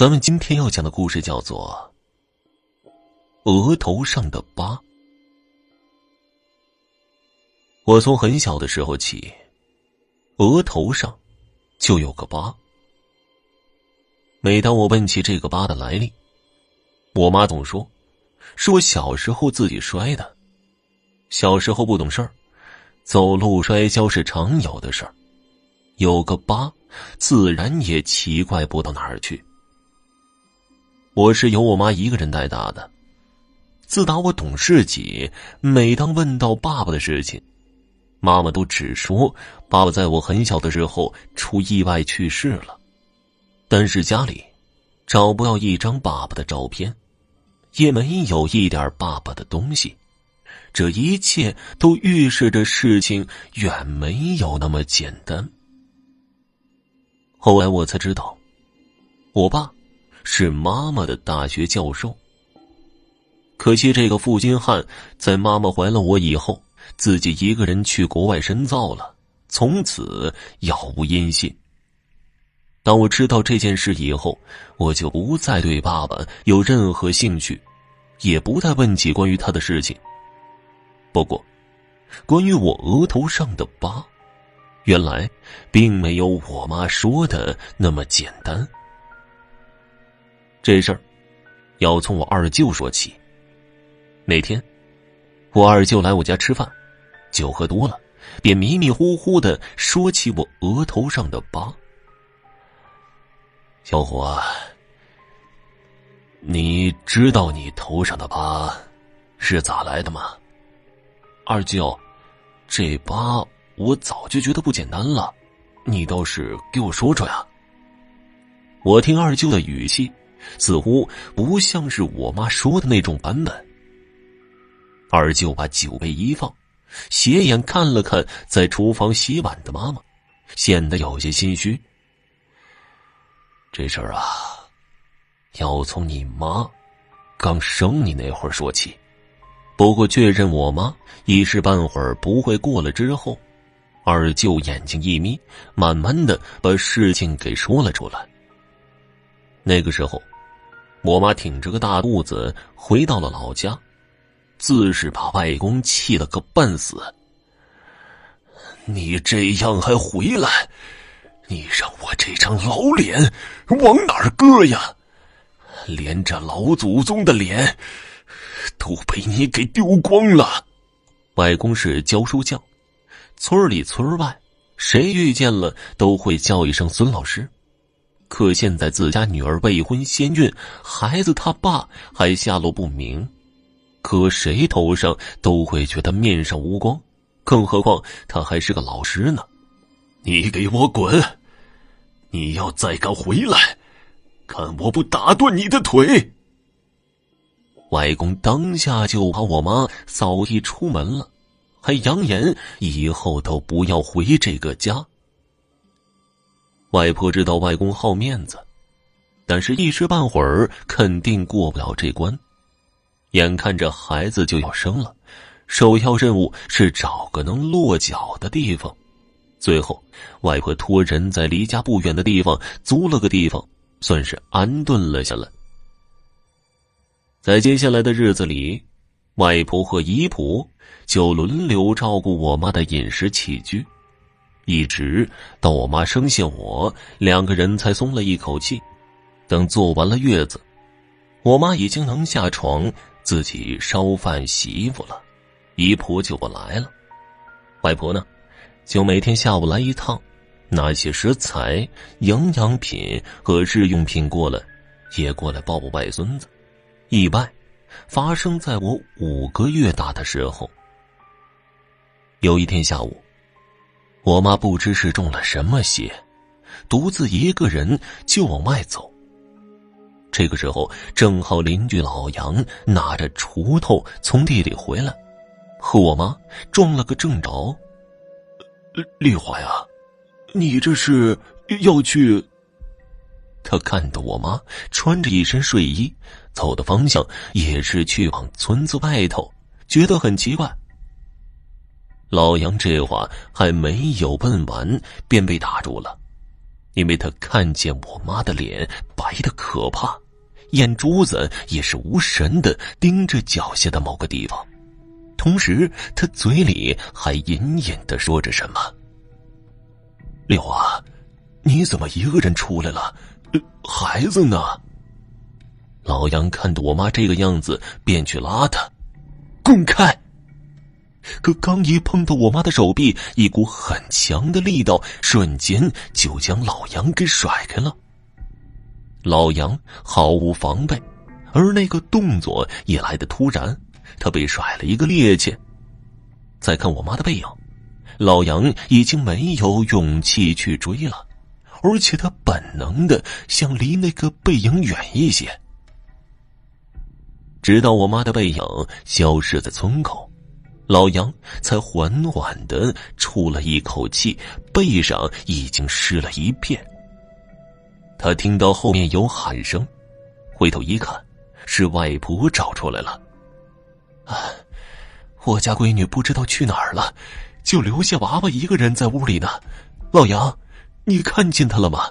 咱们今天要讲的故事叫做《额头上的疤》。我从很小的时候起，额头上就有个疤。每当我问起这个疤的来历，我妈总说是我小时候自己摔的。小时候不懂事儿，走路摔跤是常有的事儿，有个疤，自然也奇怪不到哪儿去。我是由我妈一个人带大的。自打我懂事起，每当问到爸爸的事情，妈妈都只说爸爸在我很小的时候出意外去世了。但是家里找不到一张爸爸的照片，也没有一点爸爸的东西。这一切都预示着事情远没有那么简单。后来我才知道，我爸。是妈妈的大学教授。可惜这个负心汉在妈妈怀了我以后，自己一个人去国外深造了，从此杳无音信。当我知道这件事以后，我就不再对爸爸有任何兴趣，也不再问起关于他的事情。不过，关于我额头上的疤，原来并没有我妈说的那么简单。这事儿要从我二舅说起。那天，我二舅来我家吃饭，酒喝多了，便迷迷糊糊的说起我额头上的疤。小伙，你知道你头上的疤是咋来的吗？二舅，这疤我早就觉得不简单了，你倒是给我说说呀。我听二舅的语气。似乎不像是我妈说的那种版本。二舅把酒杯一放，斜眼看了看在厨房洗碗的妈妈，显得有些心虚。这事儿啊，要从你妈刚生你那会儿说起。不过确认我妈一时半会儿不会过了之后，二舅眼睛一眯，慢慢的把事情给说了出来。那个时候。我妈挺着个大肚子回到了老家，自是把外公气了个半死。你这样还回来？你让我这张老脸往哪儿搁呀？连这老祖宗的脸都被你给丢光了。外公是教书匠，村里村外谁遇见了都会叫一声孙老师。可现在自家女儿未婚先孕，孩子他爸还下落不明，可谁头上都会觉得面上无光，更何况他还是个老师呢？你给我滚！你要再敢回来，看我不打断你的腿！外公当下就把我妈扫地出门了，还扬言以后都不要回这个家。外婆知道外公好面子，但是一时半会儿肯定过不了这关。眼看着孩子就要生了，首要任务是找个能落脚的地方。最后，外婆托人在离家不远的地方租了个地方，算是安顿了下来。在接下来的日子里，外婆和姨婆就轮流照顾我妈的饮食起居。一直到我妈生下我，两个人才松了一口气。等做完了月子，我妈已经能下床自己烧饭洗衣服了，姨婆就不来了。外婆呢，就每天下午来一趟，拿些食材、营养品和日用品过来，也过来抱抱外孙子。意外发生在我五个月大的时候。有一天下午。我妈不知是中了什么邪，独自一个人就往外走。这个时候，正好邻居老杨拿着锄头从地里回来，和我妈撞了个正着。丽华呀，你这是要去？他看到我妈穿着一身睡衣，走的方向也是去往村子外头，觉得很奇怪。老杨这话还没有问完，便被打住了。因为他看见我妈的脸白的可怕，眼珠子也是无神的盯着脚下的某个地方，同时他嘴里还隐隐的说着什么。六啊，你怎么一个人出来了？孩子呢？老杨看到我妈这个样子，便去拉她，滚开。可刚一碰到我妈的手臂，一股很强的力道瞬间就将老杨给甩开了。老杨毫无防备，而那个动作也来得突然，他被甩了一个趔趄。再看我妈的背影，老杨已经没有勇气去追了，而且他本能的想离那个背影远一些。直到我妈的背影消失在村口。老杨才缓缓的出了一口气，背上已经湿了一片。他听到后面有喊声，回头一看，是外婆找出来了。啊，我家闺女不知道去哪儿了，就留下娃娃一个人在屋里呢。老杨，你看见她了吗？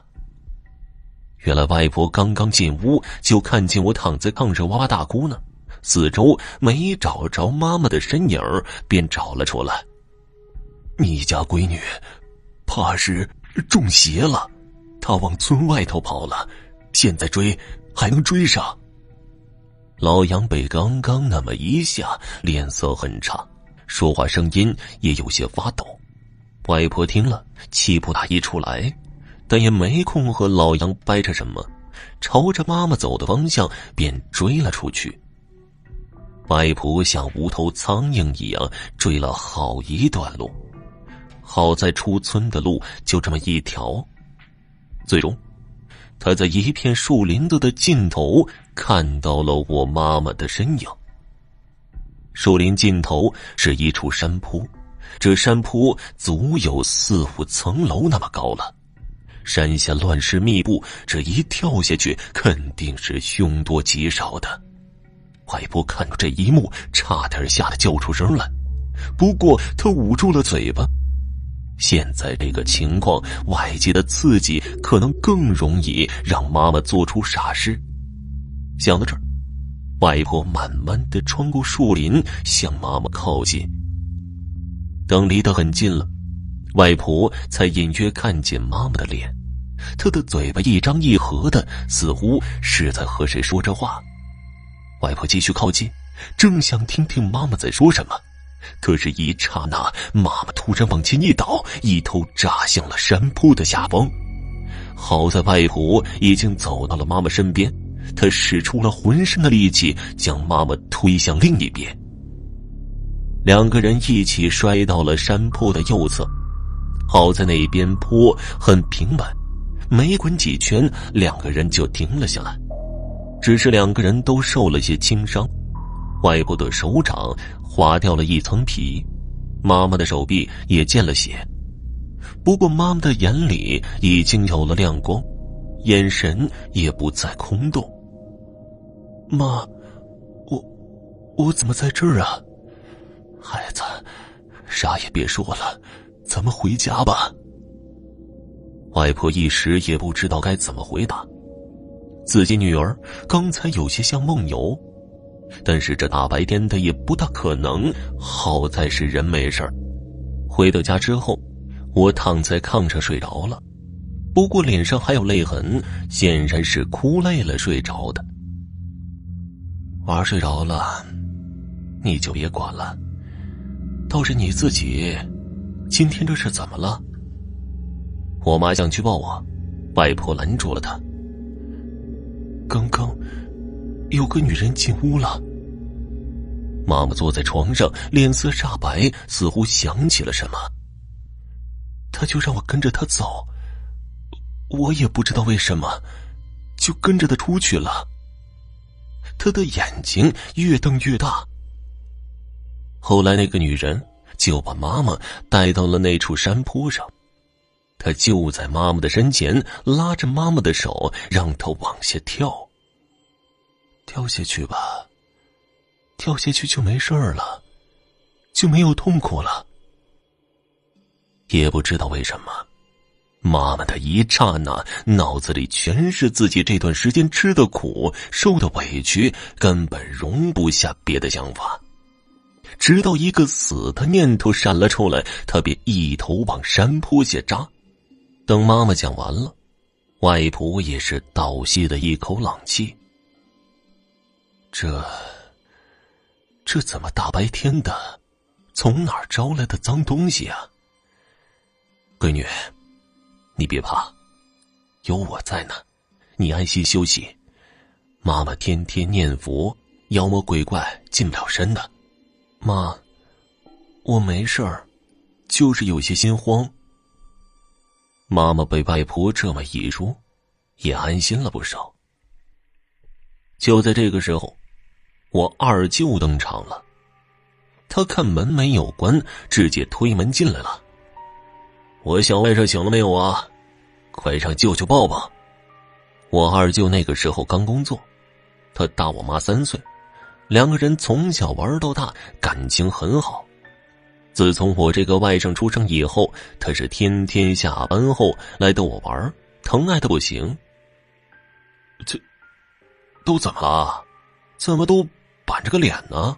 原来外婆刚刚进屋，就看见我躺在炕上哇哇大哭呢。四周没找着妈妈的身影，便找了出来。你家闺女，怕是中邪了，她往村外头跑了，现在追还能追上。老杨被刚刚那么一下，脸色很差，说话声音也有些发抖。外婆听了，气不打一处来，但也没空和老杨掰扯什么，朝着妈妈走的方向便追了出去。外婆像无头苍蝇一样追了好一段路，好在出村的路就这么一条。最终，他在一片树林子的尽头看到了我妈妈的身影。树林尽头是一处山坡，这山坡足有四五层楼那么高了。山下乱石密布，这一跳下去肯定是凶多吉少的。外婆看到这一幕，差点吓得叫出声来。不过她捂住了嘴巴。现在这个情况，外界的刺激可能更容易让妈妈做出傻事。想到这儿，外婆慢慢的穿过树林，向妈妈靠近。等离得很近了，外婆才隐约看见妈妈的脸，她的嘴巴一张一合的，似乎是在和谁说着话。外婆继续靠近，正想听听妈妈在说什么，可是，一刹那，妈妈突然往前一倒，一头扎向了山坡的下方。好在外婆已经走到了妈妈身边，她使出了浑身的力气，将妈妈推向另一边。两个人一起摔到了山坡的右侧。好在那边坡很平稳，没滚几圈，两个人就停了下来。只是两个人都受了些轻伤，外婆的手掌划掉了一层皮，妈妈的手臂也见了血。不过妈妈的眼里已经有了亮光，眼神也不再空洞。妈，我我怎么在这儿啊？孩子，啥也别说了，咱们回家吧。外婆一时也不知道该怎么回答。自己女儿刚才有些像梦游，但是这大白天的也不大可能。好在是人没事回到家之后，我躺在炕上睡着了，不过脸上还有泪痕，显然是哭累了睡着的。娃睡着了，你就别管了。倒是你自己，今天这是怎么了？我妈想去抱我，外婆拦住了她。刚刚有个女人进屋了。妈妈坐在床上，脸色煞白，似乎想起了什么。他就让我跟着他走，我也不知道为什么，就跟着他出去了。他的眼睛越瞪越大。后来那个女人就把妈妈带到了那处山坡上。他就在妈妈的身前，拉着妈妈的手，让她往下跳。跳下去吧，跳下去就没事了，就没有痛苦了。也不知道为什么，妈妈的一刹那，脑子里全是自己这段时间吃的苦、受的委屈，根本容不下别的想法。直到一个死的念头闪了出来，他便一头往山坡下扎。等妈妈讲完了，外婆也是倒吸了一口冷气。这，这怎么大白天的，从哪儿招来的脏东西啊？闺女。你别怕，有我在呢，你安心休息。妈妈天天念佛，妖魔鬼怪进不了身的。妈，我没事儿，就是有些心慌。妈妈被外婆这么一说，也安心了不少。就在这个时候，我二舅登场了。他看门没有关，直接推门进来了。我小外甥醒了没有啊？快让舅舅抱抱！我二舅那个时候刚工作，他大我妈三岁，两个人从小玩到大，感情很好。自从我这个外甥出生以后，他是天天下班后来逗我玩，疼爱的不行。这都怎么了？怎么都板着个脸呢？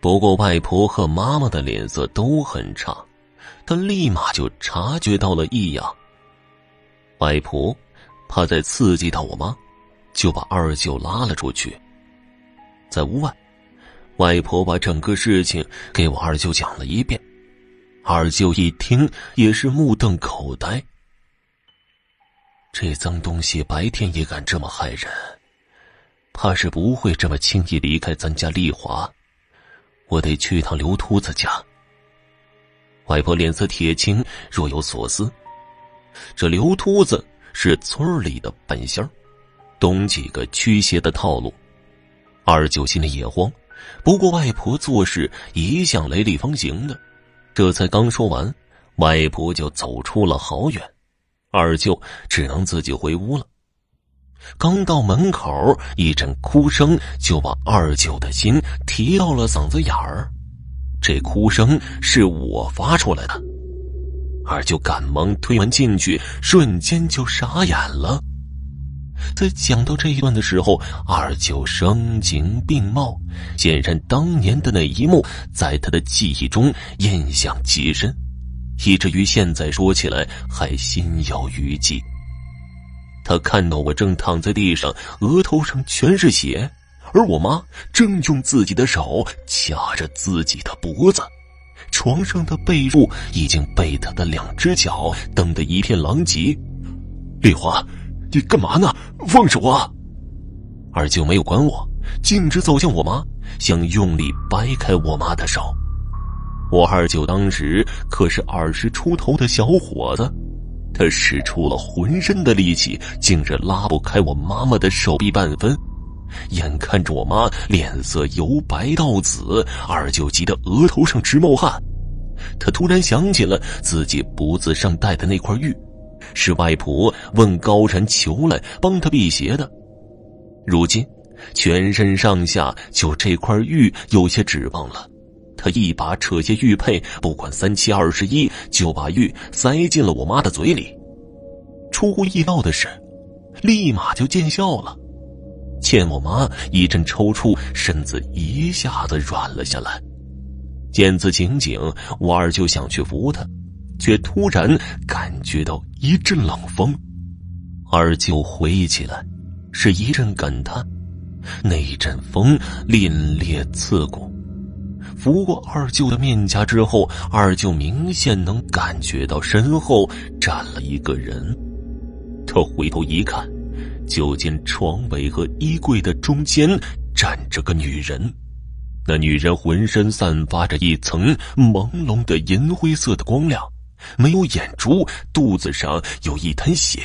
不过外婆和妈妈的脸色都很差。他立马就察觉到了异样。外婆怕再刺激到我妈，就把二舅拉了出去。在屋外，外婆把整个事情给我二舅讲了一遍。二舅一听也是目瞪口呆。这脏东西白天也敢这么害人，怕是不会这么轻易离开咱家丽华。我得去一趟刘秃子家。外婆脸色铁青，若有所思。这刘秃子是村里的本仙懂几个驱邪的套路。二舅心里也慌，不过外婆做事一向雷厉风行的，这才刚说完，外婆就走出了好远。二舅只能自己回屋了。刚到门口，一阵哭声就把二舅的心提到了嗓子眼儿。这哭声是我发出来的，二舅赶忙推门进去，瞬间就傻眼了。在讲到这一段的时候，二舅声情并茂，显然当年的那一幕在他的记忆中印象极深，以至于现在说起来还心有余悸。他看到我正躺在地上，额头上全是血。而我妈正用自己的手掐着自己的脖子，床上的被褥已经被她的两只脚蹬得一片狼藉。丽华，你干嘛呢？放手啊！二舅没有管我，径直走向我妈，想用力掰开我妈的手。我二舅当时可是二十出头的小伙子，他使出了浑身的力气，竟是拉不开我妈妈的手臂半分。眼看着我妈脸色由白到紫，二舅急得额头上直冒汗。他突然想起了自己脖子上戴的那块玉，是外婆问高人求来帮他辟邪的。如今，全身上下就这块玉有些指望了。他一把扯下玉佩，不管三七二十一，就把玉塞进了我妈的嘴里。出乎意料的是，立马就见效了。见我妈一阵抽搐，身子一下子软了下来。见此情景，我二舅想去扶她，却突然感觉到一阵冷风。二舅回忆起来，是一阵感叹。那一阵风凛冽刺骨，拂过二舅的面颊之后，二舅明显能感觉到身后站了一个人。他回头一看。就见床尾和衣柜的中间站着个女人，那女人浑身散发着一层朦胧的银灰色的光亮，没有眼珠，肚子上有一滩血。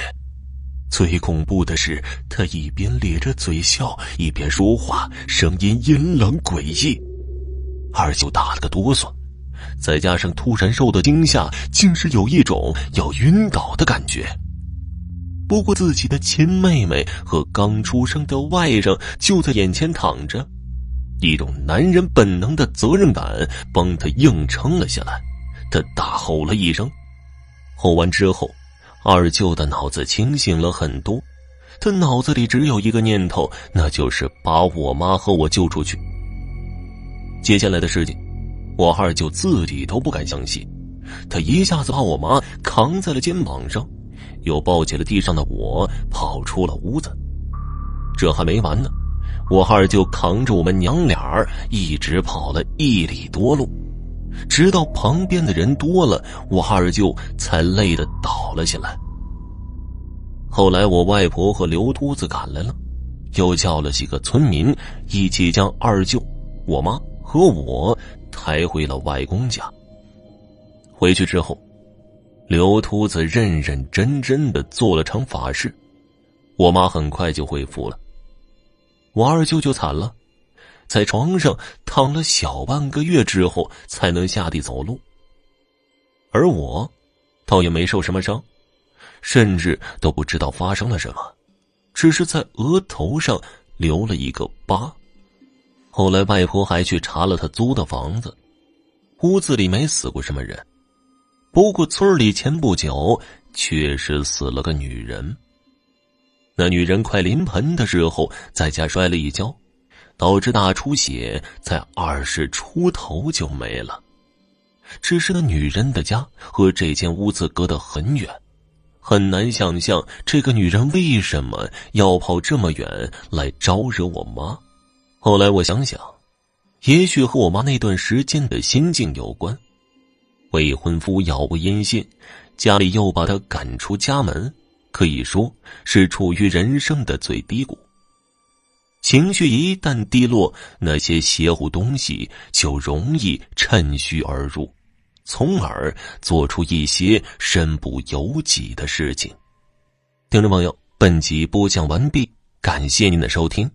最恐怖的是，他一边咧着嘴笑，一边说话，声音阴冷诡异。二舅打了个哆嗦，再加上突然受到惊吓，竟是有一种要晕倒的感觉。不过自己的亲妹妹和刚出生的外甥就在眼前躺着，一种男人本能的责任感帮他硬撑了下来。他大吼了一声，吼完之后，二舅的脑子清醒了很多，他脑子里只有一个念头，那就是把我妈和我救出去。接下来的事情，我二舅自己都不敢相信，他一下子把我妈扛在了肩膀上，又抱起了地上的我，跑出了屋子。这还没完呢，我二舅扛着我们娘俩一直跑了一里多路。直到旁边的人多了，我二舅才累得倒了下来。后来我外婆和刘秃子赶来了，又叫了几个村民一起将二舅、我妈和我抬回了外公家。回去之后，刘秃子认认真真的做了场法事，我妈很快就恢复了。我二舅就惨了。在床上躺了小半个月之后，才能下地走路。而我，倒也没受什么伤，甚至都不知道发生了什么，只是在额头上留了一个疤。后来外婆还去查了他租的房子，屋子里没死过什么人，不过村里前不久确实死了个女人。那女人快临盆的时候，在家摔了一跤。导致大出血，在二十出头就没了。只是那女人的家和这间屋子隔得很远，很难想象这个女人为什么要跑这么远来招惹我妈。后来我想想，也许和我妈那段时间的心境有关。未婚夫杳无音信，家里又把她赶出家门，可以说是处于人生的最低谷。情绪一旦低落，那些邪乎东西就容易趁虚而入，从而做出一些身不由己的事情。听众朋友，本集播讲完毕，感谢您的收听。